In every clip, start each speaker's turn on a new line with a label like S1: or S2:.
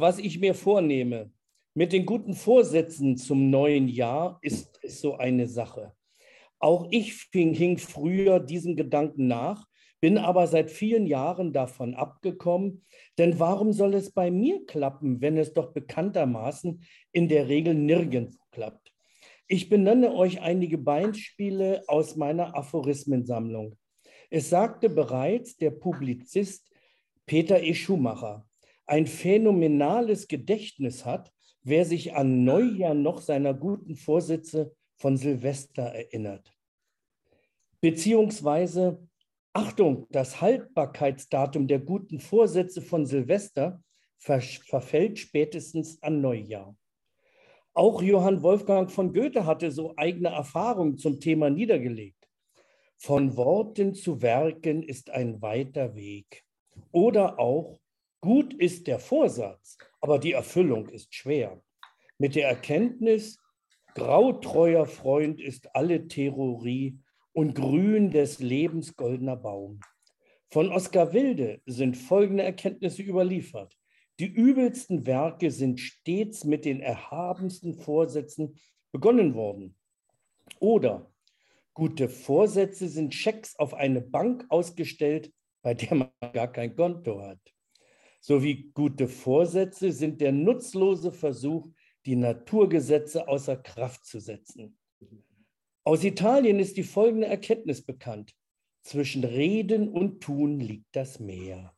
S1: was ich mir vornehme mit den guten Vorsätzen zum neuen Jahr, ist, ist so eine Sache. Auch ich fing, hing früher diesem Gedanken nach, bin aber seit vielen Jahren davon abgekommen. Denn warum soll es bei mir klappen, wenn es doch bekanntermaßen in der Regel nirgendwo klappt? Ich benenne euch einige Beispiele aus meiner Aphorismensammlung. Es sagte bereits der Publizist Peter E. Schumacher, ein phänomenales Gedächtnis hat, wer sich an Neujahr noch seiner guten Vorsätze von Silvester erinnert. Beziehungsweise, Achtung, das Haltbarkeitsdatum der guten Vorsätze von Silvester ver verfällt spätestens an Neujahr. Auch Johann Wolfgang von Goethe hatte so eigene Erfahrungen zum Thema niedergelegt. Von Worten zu Werken ist ein weiter Weg. Oder auch, gut ist der Vorsatz, aber die Erfüllung ist schwer. Mit der Erkenntnis, grautreuer Freund ist alle Theorie und grün des Lebens goldener Baum. Von Oskar Wilde sind folgende Erkenntnisse überliefert. Die übelsten Werke sind stets mit den erhabensten Vorsätzen begonnen worden. Oder gute Vorsätze sind Schecks auf eine Bank ausgestellt, bei der man gar kein Konto hat. Sowie gute Vorsätze sind der nutzlose Versuch, die Naturgesetze außer Kraft zu setzen. Aus Italien ist die folgende Erkenntnis bekannt. Zwischen Reden und Tun liegt das Meer.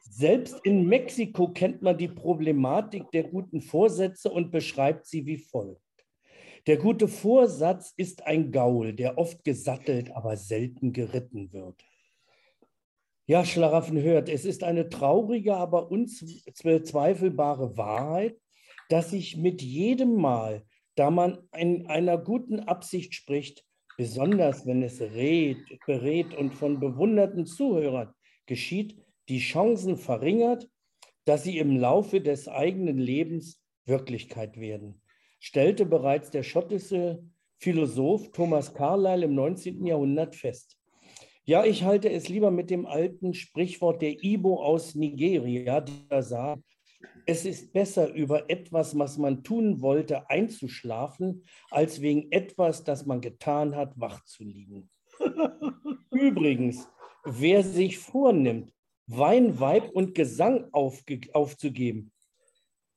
S1: Selbst in Mexiko kennt man die Problematik der guten Vorsätze und beschreibt sie wie folgt. Der gute Vorsatz ist ein Gaul, der oft gesattelt, aber selten geritten wird. Ja, Schlaraffen hört, es ist eine traurige, aber unzweifelbare Wahrheit, dass sich mit jedem Mal, da man in einer guten Absicht spricht, besonders wenn es rät, berät und von bewunderten Zuhörern geschieht, die Chancen verringert, dass sie im Laufe des eigenen Lebens Wirklichkeit werden, stellte bereits der schottische Philosoph Thomas Carlyle im 19. Jahrhundert fest. Ja, ich halte es lieber mit dem alten Sprichwort der Ibo aus Nigeria, der sagt, es ist besser, über etwas, was man tun wollte, einzuschlafen, als wegen etwas, das man getan hat, wach zu liegen. Übrigens, wer sich vornimmt, Wein, Weib und Gesang aufzugeben,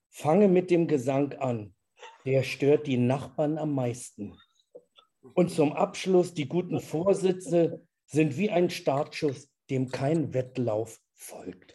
S1: fange mit dem Gesang an. Der stört die Nachbarn am meisten. Und zum Abschluss, die guten Vorsätze sind wie ein Startschuss, dem kein Wettlauf folgt.